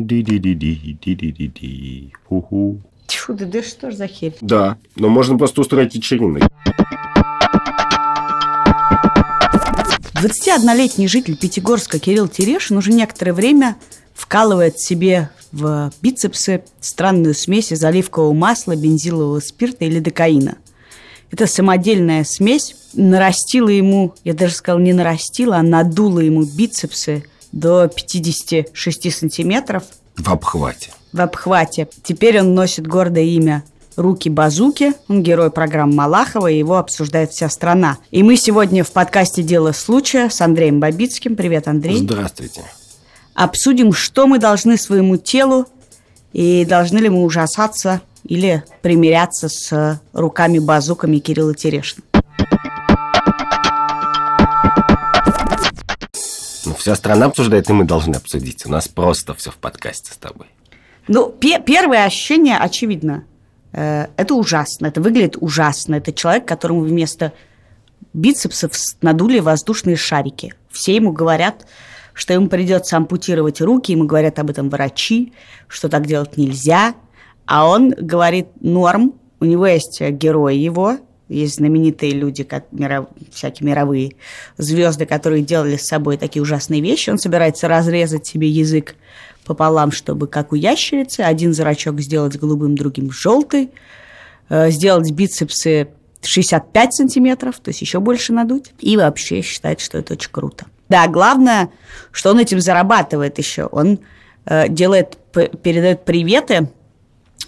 Ди-ди-ди-ди, ди-ди-ди-ди. Тьфу, да, да что ж за херь? Да, но можно просто устроить вечеринок. 21-летний житель Пятигорска Кирилл Терешин уже некоторое время вкалывает себе в бицепсы странную смесь из оливкового масла, бензилового спирта или докаина. Эта самодельная смесь нарастила ему, я даже сказала, не нарастила, а надула ему бицепсы до 56 сантиметров В обхвате. в обхвате. Теперь он носит гордое имя Руки-базуки. Он герой программы Малахова, и его обсуждает вся страна. И мы сегодня в подкасте «Дело случая» с Андреем Бабицким. Привет, Андрей. Здравствуйте. Обсудим, что мы должны своему телу и должны ли мы ужасаться или примиряться с руками-базуками Кирилла Терешина. Вся страна обсуждает, и мы должны обсудить. У нас просто все в подкасте с тобой. Ну, пе- первое ощущение очевидно. Э, Это ужасно, это выглядит ужасно. Это человек, которому вместо бицепсов надули воздушные шарики. Все ему говорят, что ему придется ампутировать руки, ему говорят об этом врачи, что так делать нельзя. А он говорит норм, у него есть э, герой его, есть знаменитые люди, как миров- всякие мировые звезды, которые делали с собой такие ужасные вещи. Он собирается разрезать себе язык пополам, чтобы как у ящерицы, один зрачок сделать голубым, другим желтый, э, сделать бицепсы 65 сантиметров, то есть еще больше надуть, и вообще считает, что это очень круто. Да, главное, что он этим зарабатывает еще. Он э, делает, передает приветы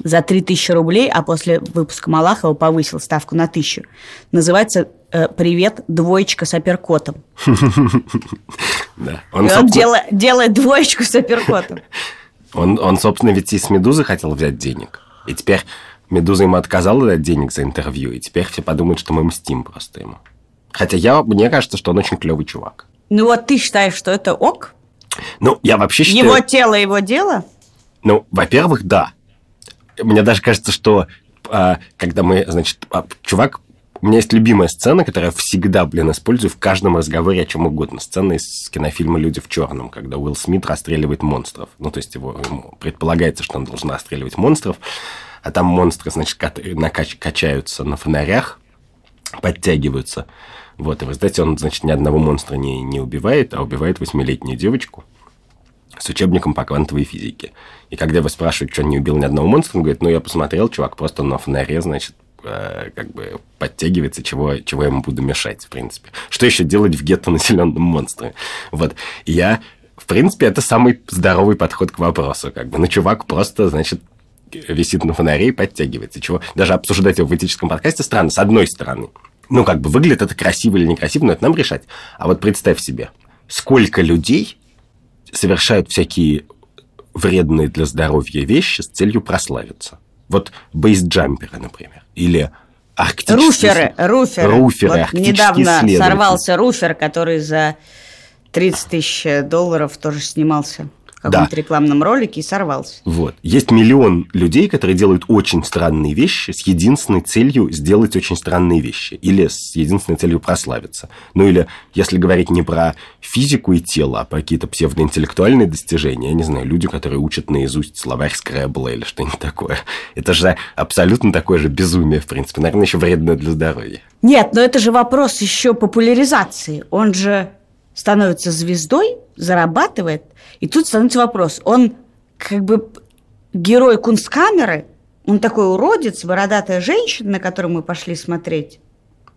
за 3000 рублей, а после выпуска Малахова повысил ставку на 1000. Называется э, «Привет, двоечка с апперкотом». Да. Он, делает двоечку с апперкотом. он, он, собственно, ведь и с Медузы хотел взять денег. И теперь Медуза ему отказала дать денег за интервью, и теперь все подумают, что мы мстим просто ему. Хотя я, мне кажется, что он очень клевый чувак. Ну вот ты считаешь, что это ок? Ну, я вообще считаю... Его тело, его дело? Ну, во-первых, да. Мне даже кажется, что а, когда мы, значит, а, чувак, у меня есть любимая сцена, которую я всегда, блин, использую в каждом разговоре о чем угодно. Сцена из кинофильма «Люди в черном», когда Уилл Смит расстреливает монстров. Ну, то есть его, ему предполагается, что он должен расстреливать монстров, а там монстры, значит, накач- качаются на фонарях, подтягиваются. Вот, и в результате он, значит, ни одного монстра не, не убивает, а убивает восьмилетнюю девочку с учебником по квантовой физике. И когда его спрашивают, что он не убил ни одного монстра, он говорит, ну, я посмотрел, чувак просто на фонаре, значит, э, как бы подтягивается, чего, чего я ему буду мешать, в принципе. Что еще делать в гетто населенном монстрами? Вот. Я, в принципе, это самый здоровый подход к вопросу. Как бы, ну, чувак просто, значит, висит на фонаре и подтягивается. Чего даже обсуждать его в этическом подкасте странно, с одной стороны. Ну, как бы выглядит это красиво или некрасиво, но это нам решать. А вот представь себе, сколько людей совершают всякие вредные для здоровья вещи с целью прославиться. Вот бейсджамперы, например, или арктические... Руферы, руферы. Руферы, Вот недавно сорвался руфер, который за 30 тысяч долларов тоже снимался каком-то Да. рекламном ролике и сорвался. Вот. Есть миллион людей, которые делают очень странные вещи с единственной целью сделать очень странные вещи. Или с единственной целью прославиться. Ну или, если говорить не про физику и тело, а про какие-то псевдоинтеллектуальные достижения, я не знаю, люди, которые учат наизусть словарь Скрэбла или что-нибудь такое. Это же абсолютно такое же безумие, в принципе. Наверное, еще вредно для здоровья. Нет, но это же вопрос еще популяризации. Он же становится звездой, зарабатывает, и тут становится вопрос. Он как бы герой кунсткамеры, он такой уродец, бородатая женщина, на которую мы пошли смотреть,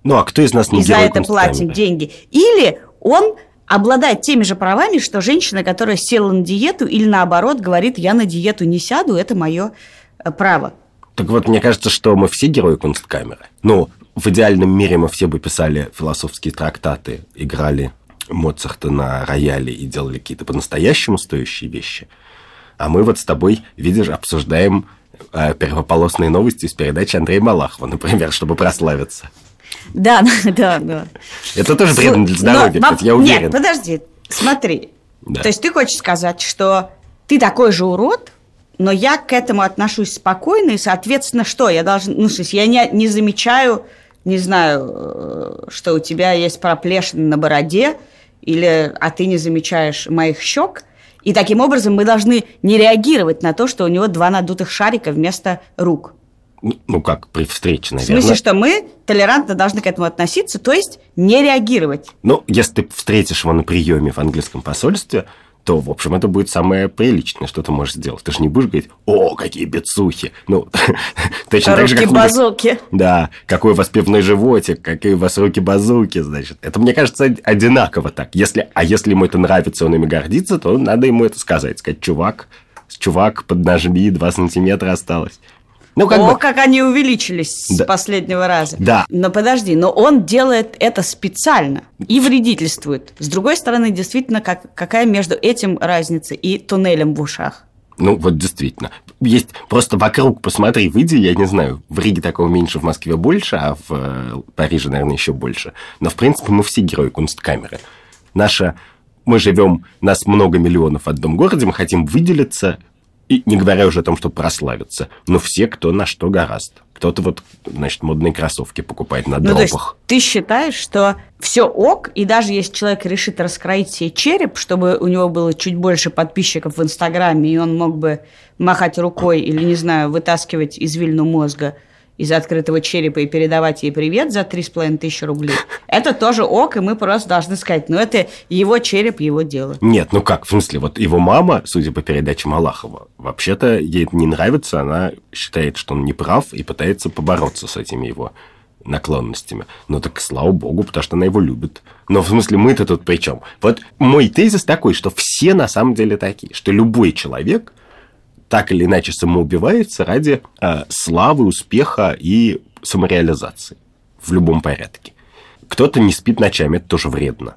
Ну, а кто из нас не и за герой это платим Кунсткамеры? деньги. Или он обладает теми же правами, что женщина, которая села на диету, или наоборот говорит, я на диету не сяду, это мое э, право. Так вот, мне кажется, что мы все герои Кунсткамеры. Ну, в идеальном мире мы все бы писали философские трактаты, играли Моцарта на рояле и делали какие-то по-настоящему стоящие вещи. А мы вот с тобой, видишь, обсуждаем э, первополосные новости из передачи Андрея Малахова, например, чтобы прославиться. Да, да, да. Это тоже вредно для здоровья, но я уверен. Нет, подожди, смотри. Да. То есть ты хочешь сказать, что ты такой же урод, но я к этому отношусь спокойно, и, соответственно, что? Я должен, ну, в смысле, я не, не замечаю, не знаю, э, что у тебя есть проплешины на бороде, или, а ты не замечаешь моих щек, И таким образом мы должны не реагировать на то, что у него два надутых шарика вместо рук. Ну, ну как, при встрече, В наверное. смысле, что мы толерантно должны к этому относиться, то есть не реагировать. Ну, если ты встретишь его на приеме в английском посольстве, то, в общем, это будет самое приличное, что ты можешь сделать. Ты же не будешь говорить, о, какие бицухи. Ну, точно так же, как... Руки-базуки. Да, какой у вас пивной животик, какие у вас руки-базуки, значит. Это, мне кажется, од- одинаково так. Если, а если ему это нравится, он ими гордится, то надо ему это сказать. Сказать, чувак, чувак, поднажми, 2 сантиметра осталось. Ну, как О, бы... как они увеличились Да. с последнего раза. Да. Но подожди, но он делает это специально и вредительствует. С другой стороны, действительно, как, какая между этим разница и туннелем в ушах? Ну, вот действительно. Есть просто вокруг, посмотри, выйди, я не знаю, в Риге такого меньше, в Москве больше, а в э, Париже, наверное, еще больше. Но, в принципе, мы все герои кунсткамеры. Наша... Мы живем, нас много миллионов в одном городе, мы хотим выделиться, и не говоря уже о том, чтобы прославиться. Но все, кто на что гораст. Кто-то вот, значит, модные кроссовки покупает на Ну, дропах. ты считаешь, что все ок, и даже если человек решит раскроить себе череп, чтобы у него было чуть больше подписчиков в Инстаграме, и он мог бы махать рукой или, не знаю, вытаскивать извилину мозга из открытого черепа и передавать ей привет за 3,5 тысячи рублей, это тоже ок, и мы просто должны сказать, ну, это его череп, его дело. Нет, ну как, в смысле, вот его мама, судя по передаче Малахова, вообще-то ей это не нравится, она считает, что он не прав и пытается побороться с этими его наклонностями. Ну так слава богу, потому что она его любит. Но в смысле мы-то тут при чем? Вот мой тезис такой, что все на самом деле такие, что любой человек так или иначе самоубивается ради э, славы, успеха и самореализации в любом порядке. Кто-то не спит ночами, это тоже вредно.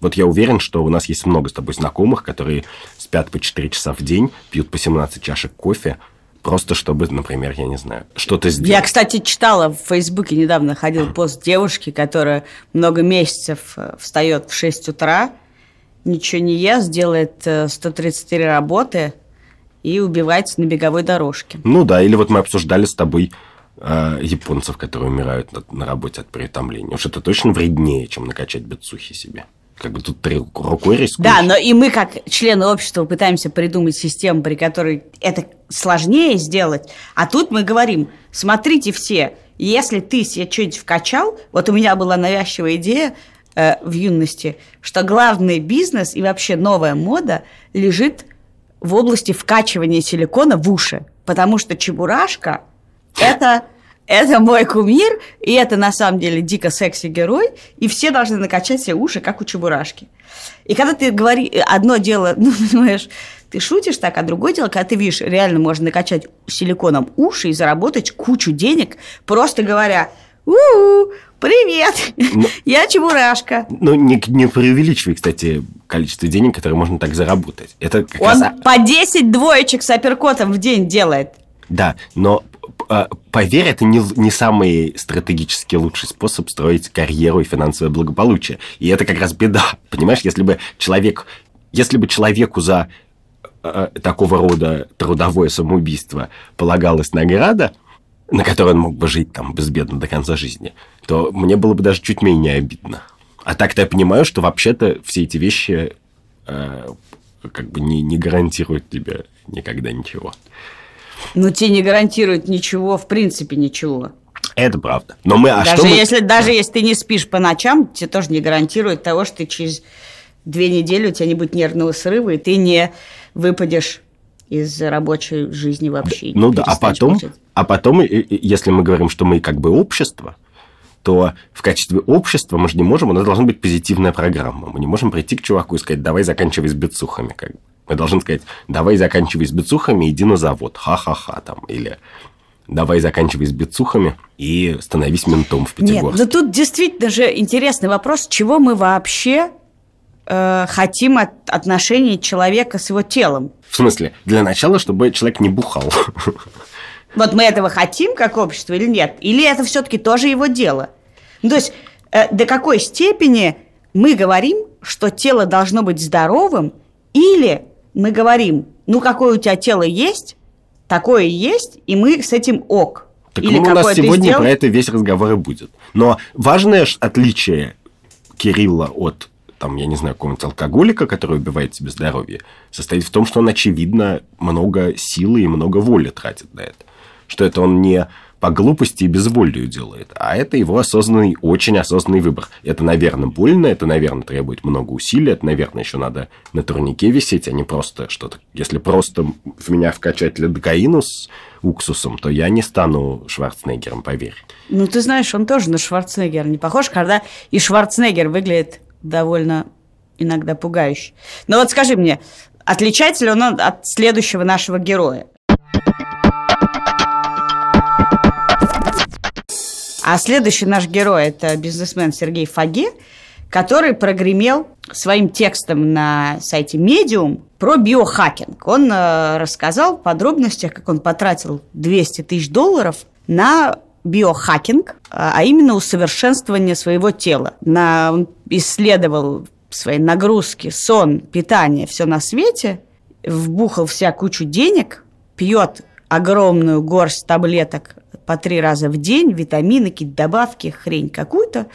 Вот я уверен, что у нас есть много с тобой знакомых, которые спят по 4 часа в день, пьют по 17 чашек кофе, просто чтобы, например, я не знаю, что-то сделать. Я, кстати, читала в Фейсбуке недавно ходил пост девушки, которая много месяцев э, встает в 6 утра, ничего не ест, делает э, 133 работы и убивается на беговой дорожке. Ну да, или вот мы обсуждали с тобой э, японцев, которые умирают на, на работе от переутомления. Уж это точно вреднее, чем накачать бицухи себе. Как бы тут ты рукой рискуешь. Да, но и мы, как члены общества, пытаемся придумать систему, при которой это сложнее сделать. А тут мы говорим, смотрите все, если ты себе что-нибудь вкачал, вот у меня была навязчивая идея э, в юности, что главный бизнес и вообще новая мода лежит в области вкачивания силикона в уши. Потому что чебурашка – это это мой кумир, и это на самом деле дико секси герой, и все должны накачать себе уши, как у Чебурашки. И когда ты говоришь, одно дело, ну, понимаешь, ты шутишь так, а другое дело, когда ты видишь, реально можно накачать силиконом уши и заработать кучу денег, просто говоря, у привет, Ну. я Чебурашка. Ну, не, не преувеличивай, кстати, количество денег, которые можно так заработать. Это как раз... Он по 10 двоечек с апперкотом в день делает. Да, но э, поверь, это не, не самый стратегически лучший способ строить карьеру и финансовое благополучие. И это как раз беда. Понимаешь, если бы человек, если бы человеку за э, такого рода трудовое самоубийство полагалась награда, на которой он мог бы жить там безбедно до конца жизни, то мне было бы даже чуть менее обидно. А так-то я понимаю, что вообще-то все эти вещи э, как бы не, не гарантируют тебе никогда ничего. Но тебе не гарантирует ничего, в принципе ничего. Это правда. Но мы, а даже, что мы- если, даже если ты не спишь по ночам, тебе тоже не гарантирует того, что ты через две недели у тебя не будет нервного срыва, и ты не выпадешь из рабочей жизни вообще. Ну да, а перестанешь потом, получать. а потом, если мы говорим, что мы как бы общество, то в качестве общества мы же не можем, у нас должна быть позитивная программа. Мы не можем прийти к чуваку и сказать, давай заканчивай с бицухами. Как бы. Мы должны сказать, давай заканчивай с бицухами, иди на завод, ха-ха-ха там. Или давай заканчивай с бицухами и становись ментом в Нет, Пятигорске. да тут действительно же интересный вопрос, чего мы вообще э, хотим от отношений человека с его телом. В смысле, для начала, чтобы человек не бухал. Вот мы этого хотим как общество или нет? Или это все-таки тоже его дело? Ну, то есть э, до какой степени мы говорим, что тело должно быть здоровым, или мы говорим, ну какое у тебя тело есть, такое и есть, и мы с этим ок. Так или ну, у нас сегодня сделал- про это весь разговор и будет. Но важное отличие Кирилла от там, я не знаю, какого-нибудь алкоголика, который убивает себе здоровье, состоит в том, что он, очевидно, много силы и много воли тратит на это. Что это он не по глупости и безволию делает, а это его осознанный, очень осознанный выбор. Это, наверное, больно, это, наверное, требует много усилий, это, наверное, еще надо на турнике висеть, а не просто что-то. Если просто в меня вкачать лидокаину с уксусом, то я не стану Шварценеггером, поверь. Ну, ты знаешь, он тоже на Шварценеггера не похож, когда и Шварценеггер выглядит довольно иногда пугающе. Но вот скажи мне, отличается ли он от следующего нашего героя? А следующий наш герой – это бизнесмен Сергей Фаге, который прогремел своим текстом на сайте Medium про биохакинг. Он э, рассказал в подробностях, как он потратил 200 тысяч долларов на биохакинг, а именно усовершенствование своего тела. На, он исследовал свои нагрузки, сон, питание, все на свете, вбухал вся кучу денег, пьет огромную горсть таблеток по три раза в день, витамины, какие-то добавки, хрень какую-то,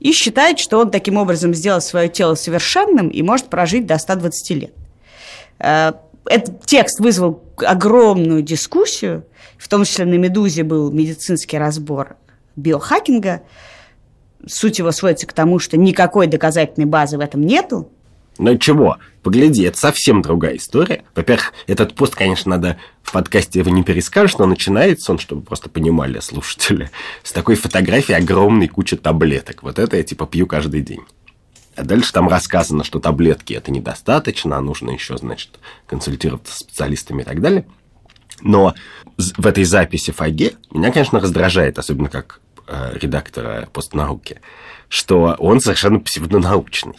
и считает, что он таким образом сделал свое тело совершенным и может прожить до 120 лет. Э, этот текст вызвал огромную дискуссию, в том числе на «Медузе» был медицинский разбор биохакинга. Sуть его сводится к тому, что никакой доказательной базы в этом нету, ну чего? Погляди, это совсем другая история. Во-первых, этот пост, конечно, надо в подкасте его не перескажешь, но начинается он, чтобы просто понимали слушатели, с такой фотографией огромной кучи таблеток. Вот это я типа пью каждый день. А дальше там рассказано, что таблетки это недостаточно, а нужно еще, значит, консультироваться с специалистами и так далее. Но в этой записи Фаге меня, конечно, раздражает, особенно как э, редактора постнауки, что он совершенно псевдонаучный.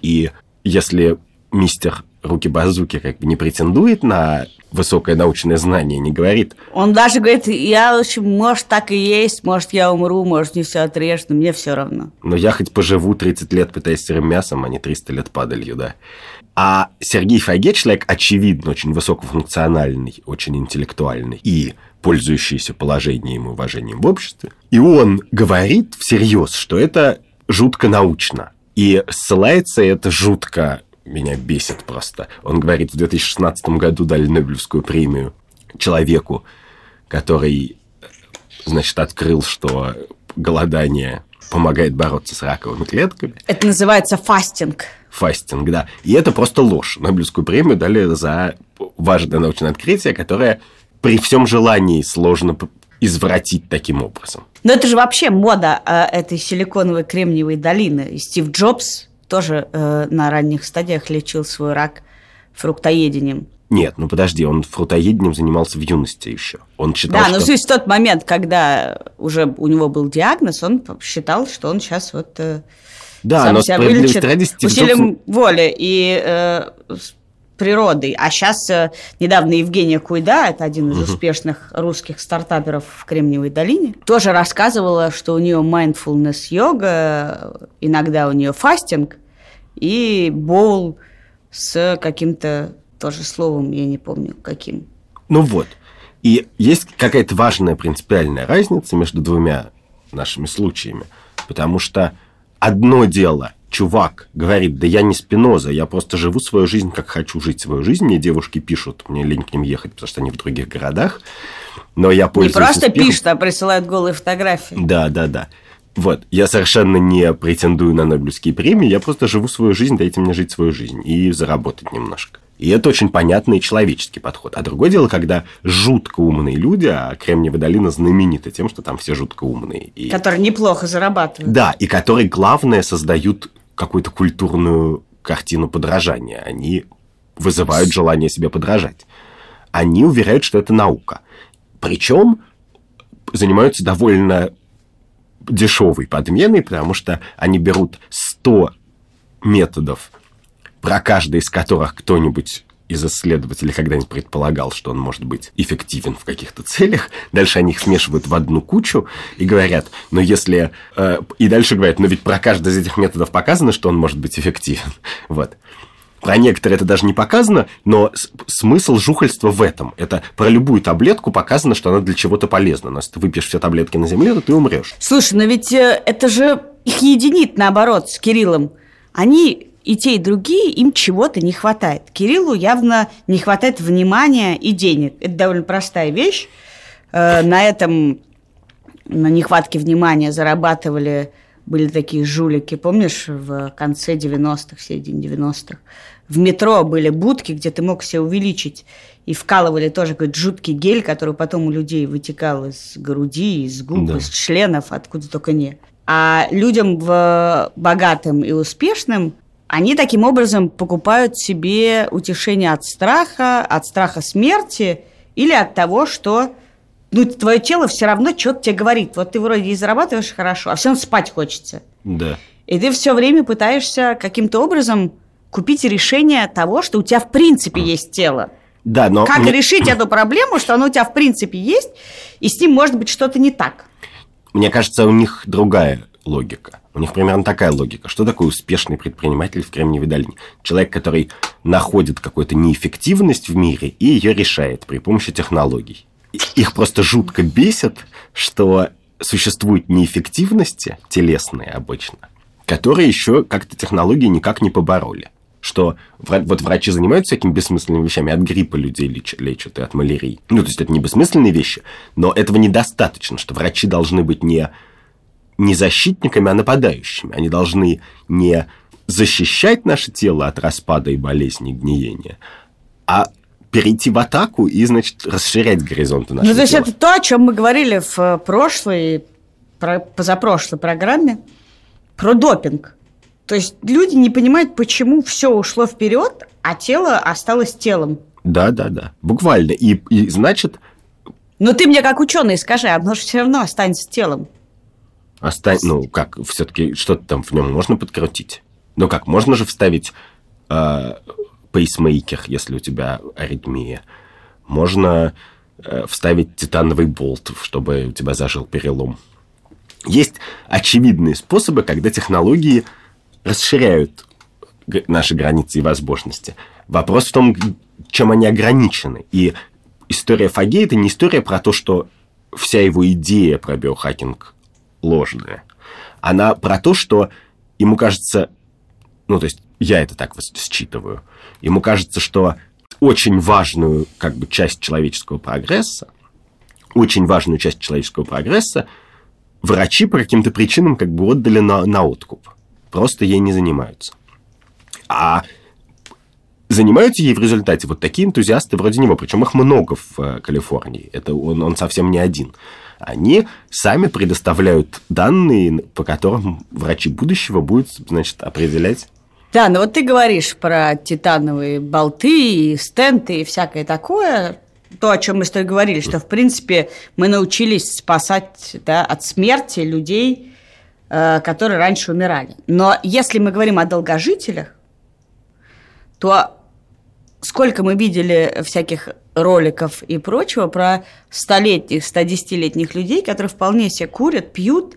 И если мистер Руки-Базуки как бы не претендует на высокое научное знание, не говорит. Он даже говорит, я, в общем, может, так и есть, может, я умру, может, не все отрежь, но мне все равно. Но я хоть поживу 30 лет, пытаясь сырым мясом, а не 300 лет падалью, да. А Сергей Фагет человек, очевидно, очень высокофункциональный, очень интеллектуальный и пользующийся положением и уважением в обществе. И он говорит всерьез, что это жутко научно. И ссылается это жутко меня бесит просто. Он говорит, в 2016 году дали Нобелевскую премию человеку, который, значит, открыл, что голодание помогает бороться с раковыми клетками. Это называется фастинг. Фастинг, да. И это просто ложь. Нобелевскую премию дали за важное научное открытие, которое при всем желании сложно извратить таким образом. Но это же вообще мода э, этой силиконовой кремниевой долины. И Стив Джобс тоже э, на ранних стадиях лечил свой рак фруктоедением. Нет, ну подожди, он фруктоедением занимался в юности еще. Он считал, да, что... но в тот момент, когда уже у него был диагноз, он считал, что он сейчас вот э, да, сам но себя вылечит усилием Джобс... воли. И э, природой. А сейчас э, недавно Евгения Куйда, это один из угу. успешных русских стартаперов в Кремниевой долине, тоже рассказывала, что у нее mindfulness йога, иногда у нее фастинг и боул с каким-то тоже словом, я не помню каким. Ну вот. И есть какая-то важная принципиальная разница между двумя нашими случаями. Потому что одно дело – чувак говорит, да я не Спиноза, я просто живу свою жизнь, как хочу жить свою жизнь. Мне девушки пишут, мне лень к ним ехать, потому что они в других городах. Но я пользуюсь Не просто успехом. пишут, а присылают голые фотографии. Да, да, да. Вот, я совершенно не претендую на Нобелевские премии, я просто живу свою жизнь, дайте мне жить свою жизнь и заработать немножко. И это очень понятный человеческий подход. А другое дело, когда жутко умные люди, а Кремниевая долина знаменита тем, что там все жутко умные. И... Которые неплохо зарабатывают. Да, и которые, главное, создают какую-то культурную картину подражания. Они вызывают желание себе подражать. Они уверяют, что это наука. Причем занимаются довольно дешевой подменой, потому что они берут 100 методов, про каждый из которых кто-нибудь из исследователей когда-нибудь предполагал, что он может быть эффективен в каких-то целях. Дальше они их смешивают в одну кучу и говорят, но если... Э, и дальше говорят, но ведь про каждый из этих методов показано, что он может быть эффективен. Вот. Про некоторые это даже не показано, но смысл жухальства в этом. Это про любую таблетку показано, что она для чего-то полезна. Но если ты выпьешь все таблетки на земле, то ты умрешь. Слушай, но ведь э, это же их единит, наоборот, с Кириллом. они и те, и другие, им чего-то не хватает. Кириллу явно не хватает внимания и денег. Это довольно простая вещь. Э, на этом, на нехватке внимания зарабатывали были такие жулики, помнишь, в конце 90-х, в середине 90-х. В метро были будки, где ты мог себе увеличить. И вкалывали тоже какой-то жуткий гель, который потом у людей вытекал из груди, из губ, да. из членов, откуда только не. А людям в богатым и успешным они таким образом покупают себе утешение от страха, от страха смерти или от того, что ну, твое тело все равно что-то тебе говорит. Вот ты вроде и зарабатываешь хорошо, а все равно спать хочется. Да. И ты все время пытаешься каким-то образом купить решение того, что у тебя в принципе есть тело. Да, но... Как мне... решить эту проблему, что оно у тебя в принципе есть, и с ним может быть что-то не так? Мне кажется, у них другая логика. У них примерно такая логика. Что такое успешный предприниматель в Кремниевой долине? Человек, который находит какую-то неэффективность в мире и ее решает при помощи технологий их просто жутко бесит, что существуют неэффективности телесные обычно, которые еще как-то технологии никак не побороли. Что вот врачи занимаются всякими бессмысленными вещами, от гриппа людей лечат, лечат и от малярии. Ну, то есть это не бессмысленные вещи, но этого недостаточно, что врачи должны быть не, не защитниками, а нападающими. Они должны не защищать наше тело от распада и болезни, и гниения, а перейти в атаку и, значит, расширять горизонты нашего Ну, то есть это то, о чем мы говорили в э, прошлой, позапрошлой программе, про допинг. То есть люди не понимают, почему все ушло вперед, а тело осталось телом. Да, да, да. Буквально. И, и значит... Но ты мне как ученый скажи, оно же все равно останется телом. Остань, ну, как, все-таки что-то там в нем можно подкрутить. Ну как, можно же вставить э, пейсмейкер, если у тебя аритмия. Можно э, вставить титановый болт, чтобы у тебя зажил перелом. Есть очевидные способы, когда технологии расширяют наши границы и возможности. Вопрос в том, чем они ограничены. И история Фаге – это не история про то, что вся его идея про биохакинг ложная. Она про то, что ему кажется, ну, то есть я это так считываю, ему кажется, что очень важную как бы, часть человеческого прогресса, очень важную часть человеческого прогресса врачи по каким-то причинам как бы отдали на, на откуп. Просто ей не занимаются. А занимаются ей в результате вот такие энтузиасты вроде него, причем их много в э, Калифорнии, это он, он совсем не один. Они сами предоставляют данные, по которым врачи будущего будут, значит, определять да, ну вот ты говоришь про титановые болты и стенты и всякое такое, то, о чем мы с тобой говорили, что, в принципе, мы научились спасать да, от смерти людей, э, которые раньше умирали. Но если мы говорим о долгожителях, то сколько мы видели всяких роликов и прочего про столетних, 110-летних людей, которые вполне себе курят, пьют,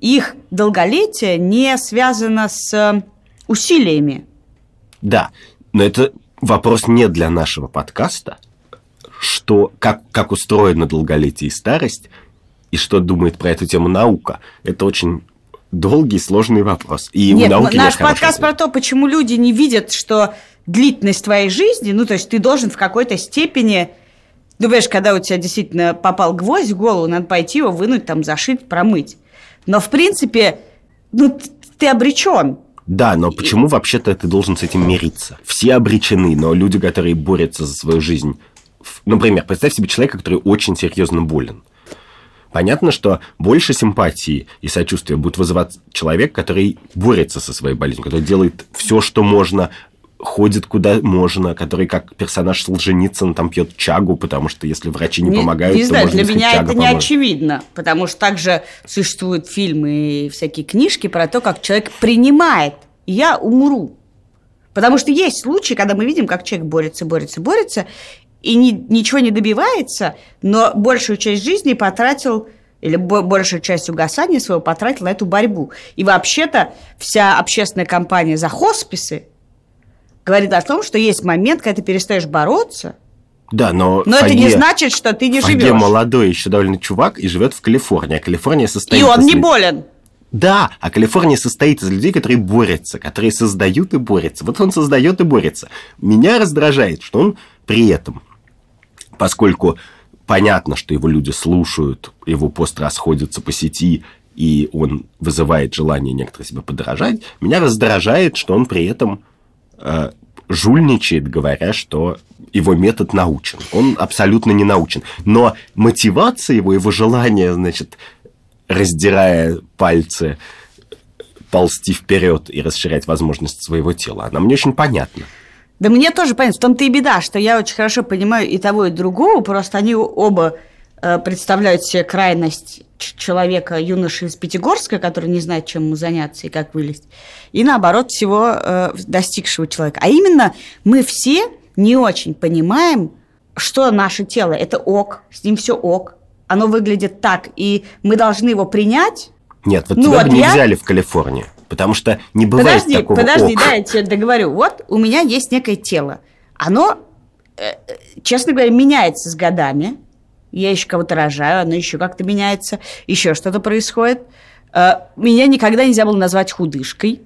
их долголетие не связано с усилиями. Да, но это вопрос не для нашего подкаста, что, как, как устроено долголетие и старость, и что думает про эту тему наука. Это очень долгий, сложный вопрос. И Нет, у науки наш подкаст про то, почему люди не видят, что длительность твоей жизни, ну, то есть ты должен в какой-то степени... Ну, понимаешь, когда у тебя действительно попал гвоздь в голову, надо пойти его вынуть, там, зашить, промыть. Но, в принципе, ну, ты обречен. Да, но почему вообще-то ты должен с этим мириться? Все обречены, но люди, которые борются за свою жизнь... Например, представь себе человека, который очень серьезно болен. Понятно, что больше симпатии и сочувствия будет вызывать человек, который борется со своей болезнью, который делает все, что можно, ходит куда можно, который как персонаж Солженицын там пьет чагу, потому что если врачи не, не помогают, не то знаю, можно для меня это не очевидно, потому что также существуют фильмы и всякие книжки про то, как человек принимает «я умру». Потому что есть случаи, когда мы видим, как человек борется, борется, борется, и ни, ничего не добивается, но большую часть жизни потратил или большую часть угасания своего потратил на эту борьбу. И вообще-то вся общественная кампания за хосписы говорит о том, что есть момент, когда ты перестаешь бороться. Да, но, но Фаге, это не значит, что ты не Фаге живешь. молодой еще довольно чувак и живет в Калифорнии. А Калифорния состоит... И он не болен. Да, а Калифорния состоит из людей, которые борются, которые создают и борются. Вот он создает и борется. Меня раздражает, что он при этом, поскольку понятно, что его люди слушают, его посты расходятся по сети, и он вызывает желание некоторые себе подражать, меня раздражает, что он при этом э, жульничает, говоря, что его метод научен. Он абсолютно не научен. Но мотивация его, его желание, значит, раздирая пальцы, ползти вперед и расширять возможности своего тела, она мне очень понятна. Да мне тоже понятно. В том-то и беда, что я очень хорошо понимаю и того, и другого, просто они оба э, представляют себе крайность человека, юноши из Пятигорска, который не знает, чем ему заняться и как вылезть, и наоборот всего э, достигшего человека. А именно мы все не очень понимаем, что наше тело – это ок, с ним все ок, оно выглядит так, и мы должны его принять. Нет, вот ну, тебя вот бы не я... взяли в Калифорнию. Потому что не бывает подожди, такого Подожди, ок. да, я тебе договорю. Вот у меня есть некое тело. Оно, э, честно говоря, меняется с годами. Я еще кого-то рожаю, оно еще как-то меняется, еще что-то происходит. Э, меня никогда нельзя было назвать худышкой.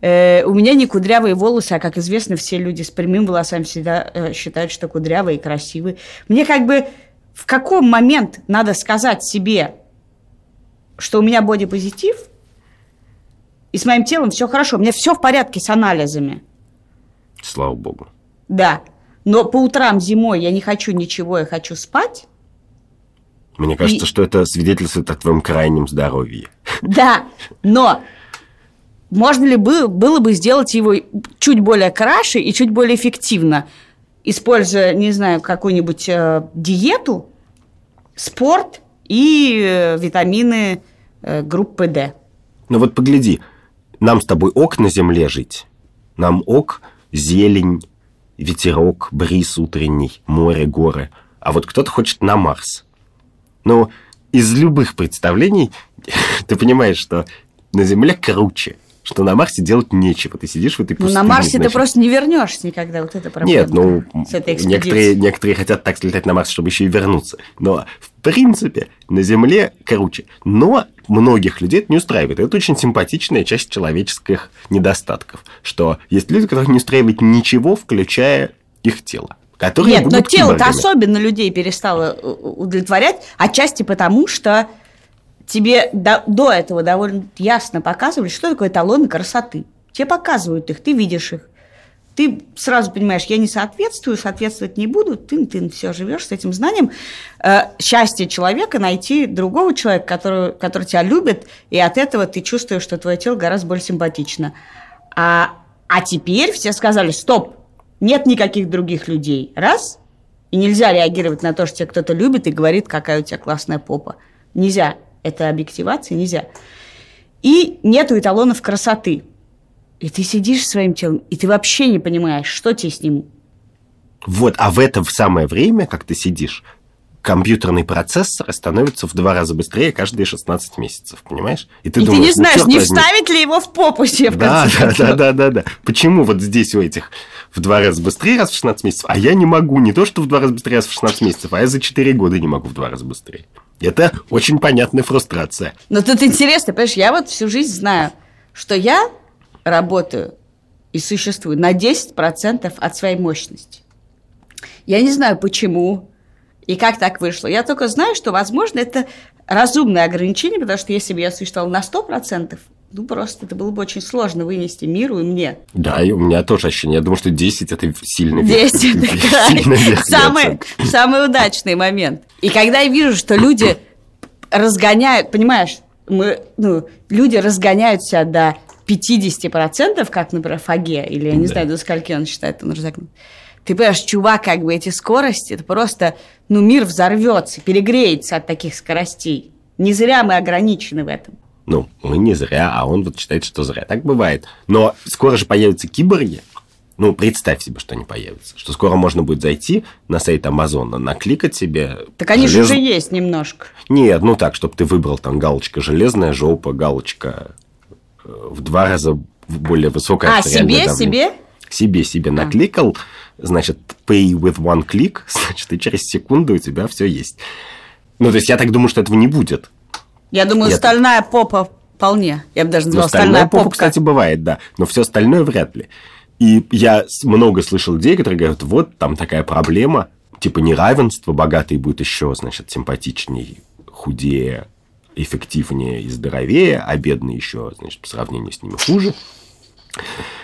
Э, у меня не кудрявые волосы, а, как известно, все люди с прямыми волосами всегда считают, что кудрявые и красивые. Мне как бы в какой момент надо сказать себе, что у меня бодипозитив, и с моим телом все хорошо. У меня все в порядке с анализами. Слава богу. Да. Но по утрам зимой я не хочу ничего, я хочу спать. Мне кажется, и... что это свидетельствует о твоем крайнем здоровье. Да, но можно ли бы, было бы сделать его чуть более краше и чуть более эффективно, используя, не знаю, какую-нибудь э, диету, спорт и э, витамины э, группы D? Ну вот погляди, нам с тобой ок на земле жить. Нам ок зелень, ветерок, бриз утренний, море, горы. А вот кто-то хочет на Марс. Но из любых представлений ты понимаешь, что на Земле круче, что на Марсе делать нечего. Ты сидишь в этой пустыне. Ну, на Марсе значит... ты просто не вернешься никогда. Вот это проблема. Нет, ну, некоторые, некоторые хотят так слетать на Марс, чтобы еще и вернуться. Но, в принципе, на Земле круче. Но многих людей это не устраивает. Это очень симпатичная часть человеческих недостатков. Что есть люди, которых не устраивает ничего, включая их тело. Которые Нет, но тело-то особенно людей перестало э, удовлетворять, отчасти потому, что тебе до, до этого довольно ясно показывали, что такое эталоны красоты. Тебе показывают их, ты видишь их. Ты сразу понимаешь, я не соответствую, соответствовать не буду, ты, ты все живешь с этим знанием. Э, счастье человека найти другого человека, который, который тебя любит, и от этого ты чувствуешь, что твое тело гораздо более симпатично. А, а теперь все сказали, стоп, нет никаких других людей. Раз, и нельзя реагировать на то, что тебя кто-то любит и говорит, какая у тебя классная попа. Нельзя это объективация, нельзя. И нету эталонов красоты. И ты сидишь своим телом, и ты вообще не понимаешь, что тебе с ним. Вот, а в это самое время, как ты сидишь, компьютерный процессор становится в два раза быстрее каждые 16 месяцев, понимаешь? И ты, и думаешь, ты не знаешь, ну, не возьми. вставить ли его в попу себе в да, да, да, да, да, да. Почему вот здесь у этих в два раза быстрее раз в 16 месяцев, а я не могу не то, что в два раза быстрее раз в 16 месяцев, а я за 4 года не могу в два раза быстрее. Это очень понятная фрустрация. Но тут интересно, понимаешь, я вот всю жизнь знаю, что я работаю и существую на 10% от своей мощности. Я не знаю, почему и как так вышло. Я только знаю, что, возможно, это разумное ограничение, потому что если бы я существовала на 100%, ну, просто это было бы очень сложно вынести миру и мне. Да, и у меня тоже ощущение. Я думаю, что 10 – это сильно 10 – самый, самый удачный момент. И когда я вижу, что люди разгоняют, понимаешь, мы, ну, люди разгоняются до 50%, как, например, Фаге, или я не да. знаю, до скольки он считает, он разогнан. Ты понимаешь, чувак, как бы эти скорости, это просто, ну, мир взорвется, перегреется от таких скоростей. Не зря мы ограничены в этом. Ну, мы не зря, а он вот считает, что зря. Так бывает. Но скоро же появятся киборги. Ну, представь себе, что они появятся. Что скоро можно будет зайти на сайт Амазона, накликать себе... Так они желез... же уже есть немножко. Нет, ну так, чтобы ты выбрал там галочка железная жопа, галочка э, в два раза более высокая. А, себе, себе? Себе, себе а. накликал, значит, pay with one click, значит, и через секунду у тебя все есть. Ну, то есть, я так думаю, что этого не будет. Я думаю, я стальная попа вполне. Я бы даже Но назвала стальная стальная попа, попка. кстати, бывает, да. Но все остальное вряд ли. И я много слышал людей, которые говорят, вот там такая проблема, типа неравенство, богатый будет еще, значит, симпатичнее, худее, эффективнее и здоровее, а бедный еще, значит, по сравнению с ними хуже.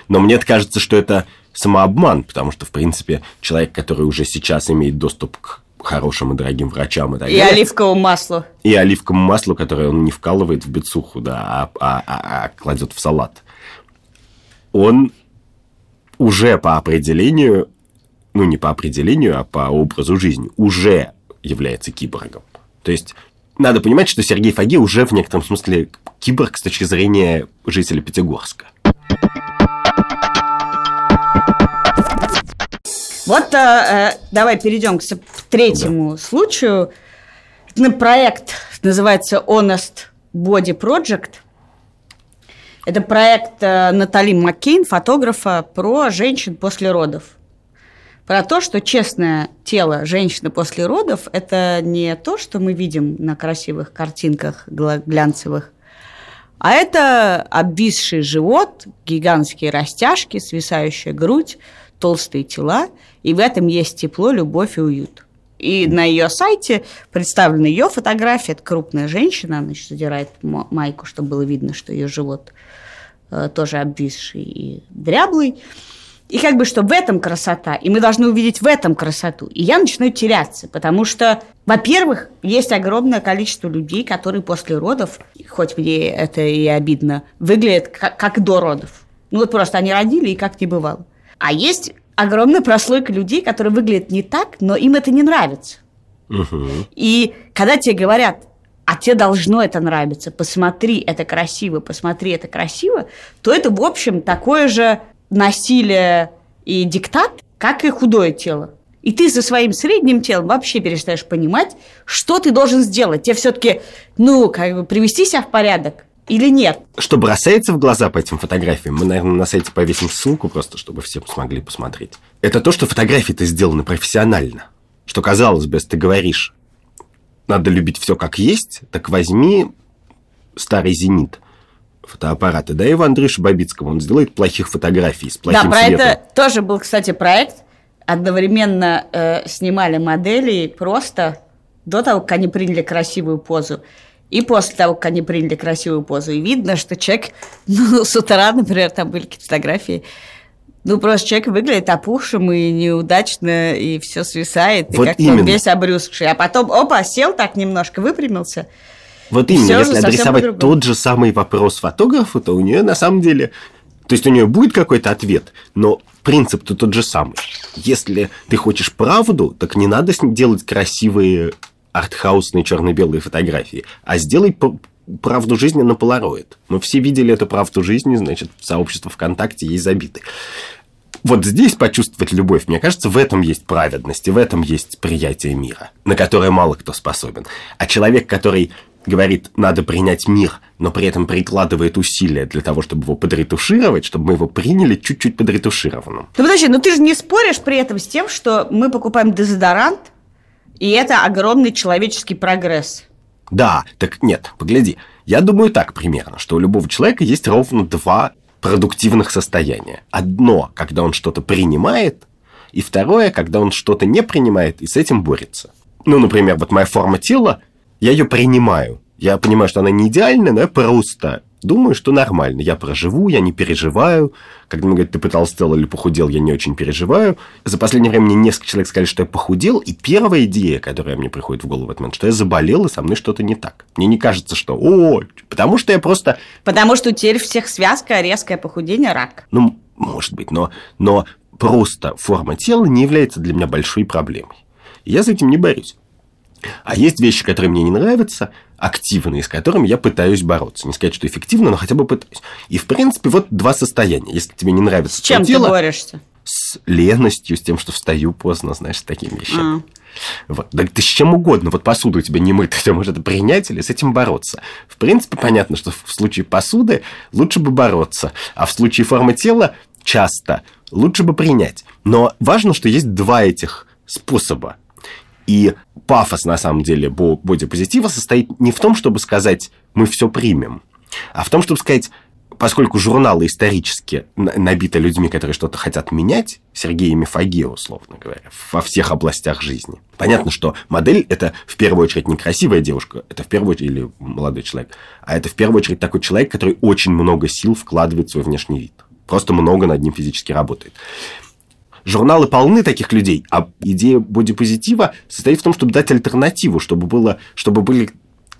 Но мне кажется, что это самообман, потому что, в принципе, человек, который уже сейчас имеет доступ к хорошим и дорогим врачам и так И далее, оливковому маслу. и оливковому маслу, которое он не вкалывает в бицуху, да, а, а- а- а кладет в салат. Он уже по определению, ну не по определению, а по образу жизни, уже является киборгом. То есть надо понимать, что Сергей Фаги уже в некотором смысле киборг с точки зрения жителя Пятигорска. Вот э, э, давай перейдем к третьему случаю. Это проект называется Honest Body Project. Это проект э, Натали Маккейн, фотографа, про женщин после родов. Про то, что честное тело женщины после родов – это не то, что мы видим на красивых картинках глянцевых, а это обвисший живот, гигантские растяжки, свисающая грудь, толстые тела, и в этом есть тепло, любовь и уют. И на ее сайте представлены ее фотографии. Это крупная женщина, она значит, задирает майку, чтобы было видно, что ее живот э, тоже обвисший и дряблый. И как бы что в этом красота, и мы должны увидеть в этом красоту. И я начинаю теряться, потому что, во-первых, есть огромное количество людей, которые после родов, хоть мне это и обидно, выглядят как, как до родов. Ну вот просто они родили, и как не бывало. А есть огромная прослойка людей, которые выглядят не так, но им это не нравится. Мгм. И когда тебе говорят, а тебе должно это нравиться, посмотри, это красиво, посмотри, это красиво, то это, в общем, такое же насилие и диктат, как и худое тело. И ты со своим средним телом вообще перестаешь понимать, что ты должен сделать. Тебе все-таки, ну, как бы привести себя в порядок или нет. Что бросается в глаза по этим фотографиям, мы, наверное, на сайте повесим ссылку просто, чтобы все смогли посмотреть. Это то, что фотографии-то сделаны профессионально. Что, казалось бы, если ты говоришь, надо любить все как есть, так возьми старый «Зенит», фотоаппараты, да, его Андрюша Бабицкого, он сделает плохих фотографий с плохим да, про светом. это тоже был, кстати, проект. Одновременно э, снимали модели просто до того, как они приняли красивую позу, и после того, как они приняли красивую позу. И видно, что человек, ну, с утра, например, там были какие-то фотографии, ну, просто человек выглядит опухшим и неудачно, и все свисает, и Вот как-то именно. он весь обрюзгший. А потом, опа, сел так немножко, выпрямился. Вот И именно, всё если адресовать тот же самый вопрос фотографу, то у нее на самом деле... То есть у нее будет какой-то ответ, но принцип-то тот же самый. Если ты хочешь правду, так не надо делать красивые артхаусные черно-белые фотографии, а сделай правду жизни на полароид. Мы все видели эту правду жизни, значит, сообщество ВКонтакте ей забиты. Вот здесь почувствовать любовь, мне кажется, в этом есть праведность, и в этом есть приятие мира, на которое мало кто способен. А человек, который говорит, надо принять мир, но при этом прикладывает усилия для того, чтобы его подретушировать, чтобы мы его приняли чуть-чуть подретушированным. Ну подожди, ну ты же не споришь при этом с тем, что мы покупаем дезодорант, и это огромный человеческий прогресс. Да, так нет, погляди. Я думаю так примерно, что у любого человека есть ровно два продуктивных состояния. Одно, когда он что-то принимает, и второе, когда он что-то не принимает и с этим борется. Ну, например, вот моя форма тела, я ее принимаю. Я понимаю, что она не идеальная, но я просто думаю, что нормально. Я проживу, я не переживаю. Когда мне говорят, ты потолстел или похудел, я не очень переживаю. За последнее время мне несколько человек сказали, что я похудел, и первая идея, которая мне приходит в голову в этот момент, что я заболел, и со мной что-то не так. Мне не кажется, что «О!» Потому что я просто Потому что теперь всех связка, резкое похудение, рак. ну, может быть, но, но просто форма тела не является для меня большой проблемой. Я с этим не борюсь. А есть вещи, которые мне не нравятся, активные, с которыми я пытаюсь бороться. Не сказать, что эффективно, но хотя бы пытаюсь. И, в принципе, вот два состояния. Если тебе не нравится С чем ты тело, борешься? с леностью, с тем, что встаю поздно, знаешь, с такими вещами. А. Вот. Да ты с чем угодно. Вот посуду у тебя не мыть, ты можешь это принять или с этим бороться. В принципе, понятно, что в случае посуды лучше бы бороться, а в случае формы тела часто лучше бы принять. Но важно, что есть два этих способа. И пафос, на самом деле, бо- бодипозитива состоит не в том, чтобы сказать «мы все примем», А в том, чтобы сказать, поскольку журналы исторически набиты людьми, которые что-то хотят менять, Сергей Мифагея, условно говоря, во всех областях жизни. Понятно, что модель – это в первую очередь не красивая девушка, это в первую очередь, или молодой человек, а это в первую очередь такой человек, который очень много сил вкладывает в свой внешний вид. Просто много над ним физически работает. Журналы полны таких людей, а идея бодипозитива состоит в том, чтобы дать альтернативу, чтобы, было, чтобы были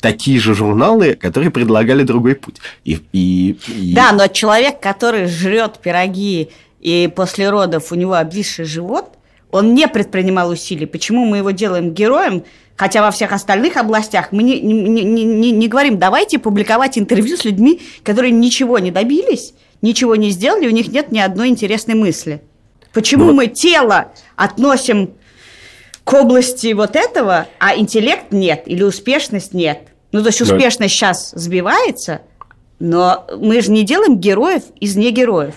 такие же журналы, которые предлагали другой путь. И, и, и... Да, но человек, который жрет пироги и после родов у него обвисший живот, он не предпринимал усилий. Почему мы его делаем героем? Хотя во всех остальных областях мы не, не, не, не, не говорим, давайте публиковать интервью с людьми, которые ничего не добились, ничего не сделали, у них нет ни одной интересной мысли. Почему ну, мы тело относим к области вот этого, а интеллект нет или успешность нет. Ну, то есть успешность да. сейчас сбивается, но мы же не делаем героев из негероев.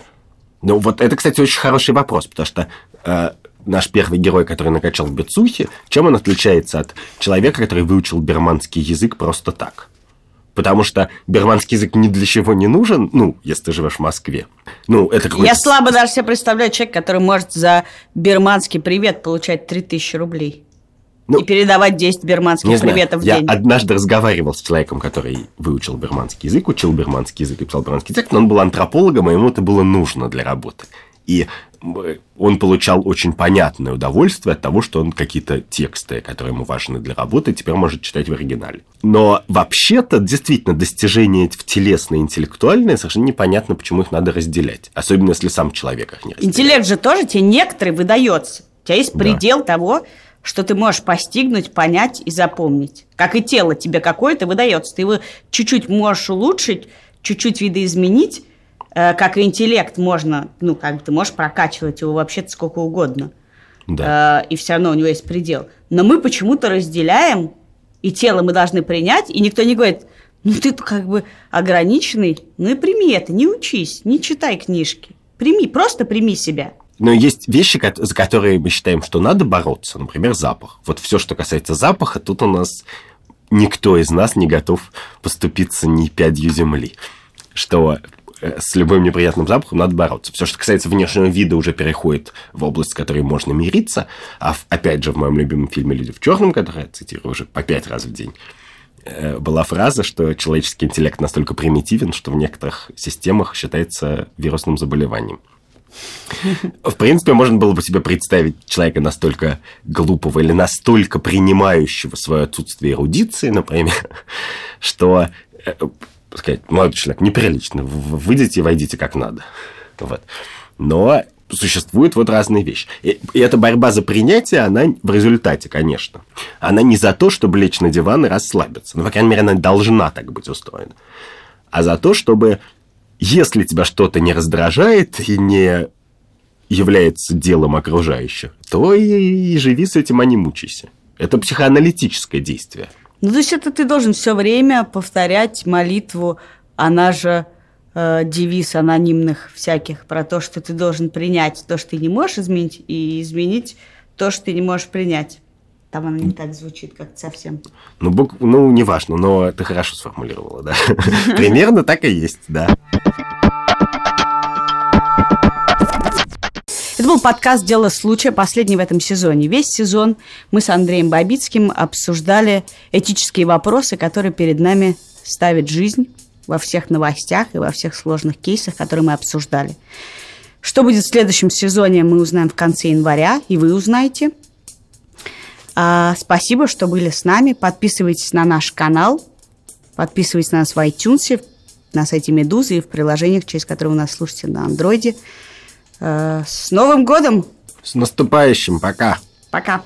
Ну, вот это, кстати, очень хороший вопрос, потому что э, наш первый герой, который накачал в Бецухе, чем он отличается от человека, который выучил берманский язык просто так? Потому что берманский язык ни для чего не нужен, ну, если ты живешь в Москве. Ну, это Я слабо даже себе представляю человека, который может за берманский привет получать 3000 рублей. Ну, и передавать 10 берманских не приветов знаю, в день. Я однажды разговаривал с человеком, который выучил берманский язык, учил берманский язык и писал берманский язык, но он был антропологом, и ему это было нужно для работы. И он получал очень понятное удовольствие от того, что он какие-то тексты, которые ему важны для работы, теперь может читать в оригинале. Но вообще-то, действительно, достижения в телесное и интеллектуальное совершенно непонятно, почему их надо разделять. Особенно, если сам человек их не разделяет. Интеллект же тоже тебе некоторые выдается. У тебя есть предел да. того, что ты можешь постигнуть, понять и запомнить. Как и тело тебе какое-то выдается. Ты его чуть-чуть можешь улучшить, чуть-чуть видоизменить, как и интеллект можно, ну, как бы ты можешь прокачивать его вообще-то сколько угодно. Да. Э, и все равно у него есть предел. Но мы почему-то разделяем, и тело мы должны принять, и никто не говорит, ну, ты как бы ограниченный, ну и прими это, не учись, не читай книжки. Прими, просто прими себя. Но есть вещи, за которые мы считаем, что надо бороться. Например, запах. Вот все, что касается запаха, тут у нас никто из нас не готов поступиться ни пядью земли. Что Э, с любым неприятным запахом надо бороться. Все, что касается внешнего вида, уже переходит в область, с которой можно мириться. А опять же, в моем любимом фильме «Люди в черном», который я цитирую уже по пять раз в день, э, была фраза, что человеческий интеллект настолько примитивен, что в некоторых системах считается вирусным заболеванием. В принципе, можно было бы себе представить человека настолько глупого или настолько принимающего свое отсутствие эрудиции, например, что э, сказать, молодой человек, неприлично, выйдите и войдите как надо. Вот. Но существуют вот разные вещи. И, и эта борьба за принятие, она в результате, конечно. Она не за то, чтобы лечь на диван и расслабиться. Ну, по крайней мере, она должна так быть устроена. А за то, чтобы, если тебя что-то не раздражает и не является делом окружающих, то и, и живи с этим, а не мучайся. Это психоаналитическое действие. Ну, то есть это ты должен все время повторять молитву, она же э, девиз анонимных всяких, про то, что ты должен принять то, что ты не можешь изменить, и изменить то, что ты не можешь принять. Там она не так звучит, как совсем. Ну, бук... ну, неважно, но ты хорошо сформулировала, да. Примерно так и есть, да. Был подкаст «Дело случая», последний в этом сезоне. Весь сезон мы с Андреем Бабицким обсуждали этические вопросы, которые перед нами ставит жизнь во всех новостях и во всех сложных кейсах, которые мы обсуждали. Что будет в следующем сезоне, мы узнаем в конце января, и вы узнаете. А, спасибо, что были с нами. Подписывайтесь на наш канал, подписывайтесь на нас в iTunes, на сайте Медузы и в приложениях, через которые вы нас слушаете на андроиде. Э, с Новым годом! С наступающим! Пока! Пока!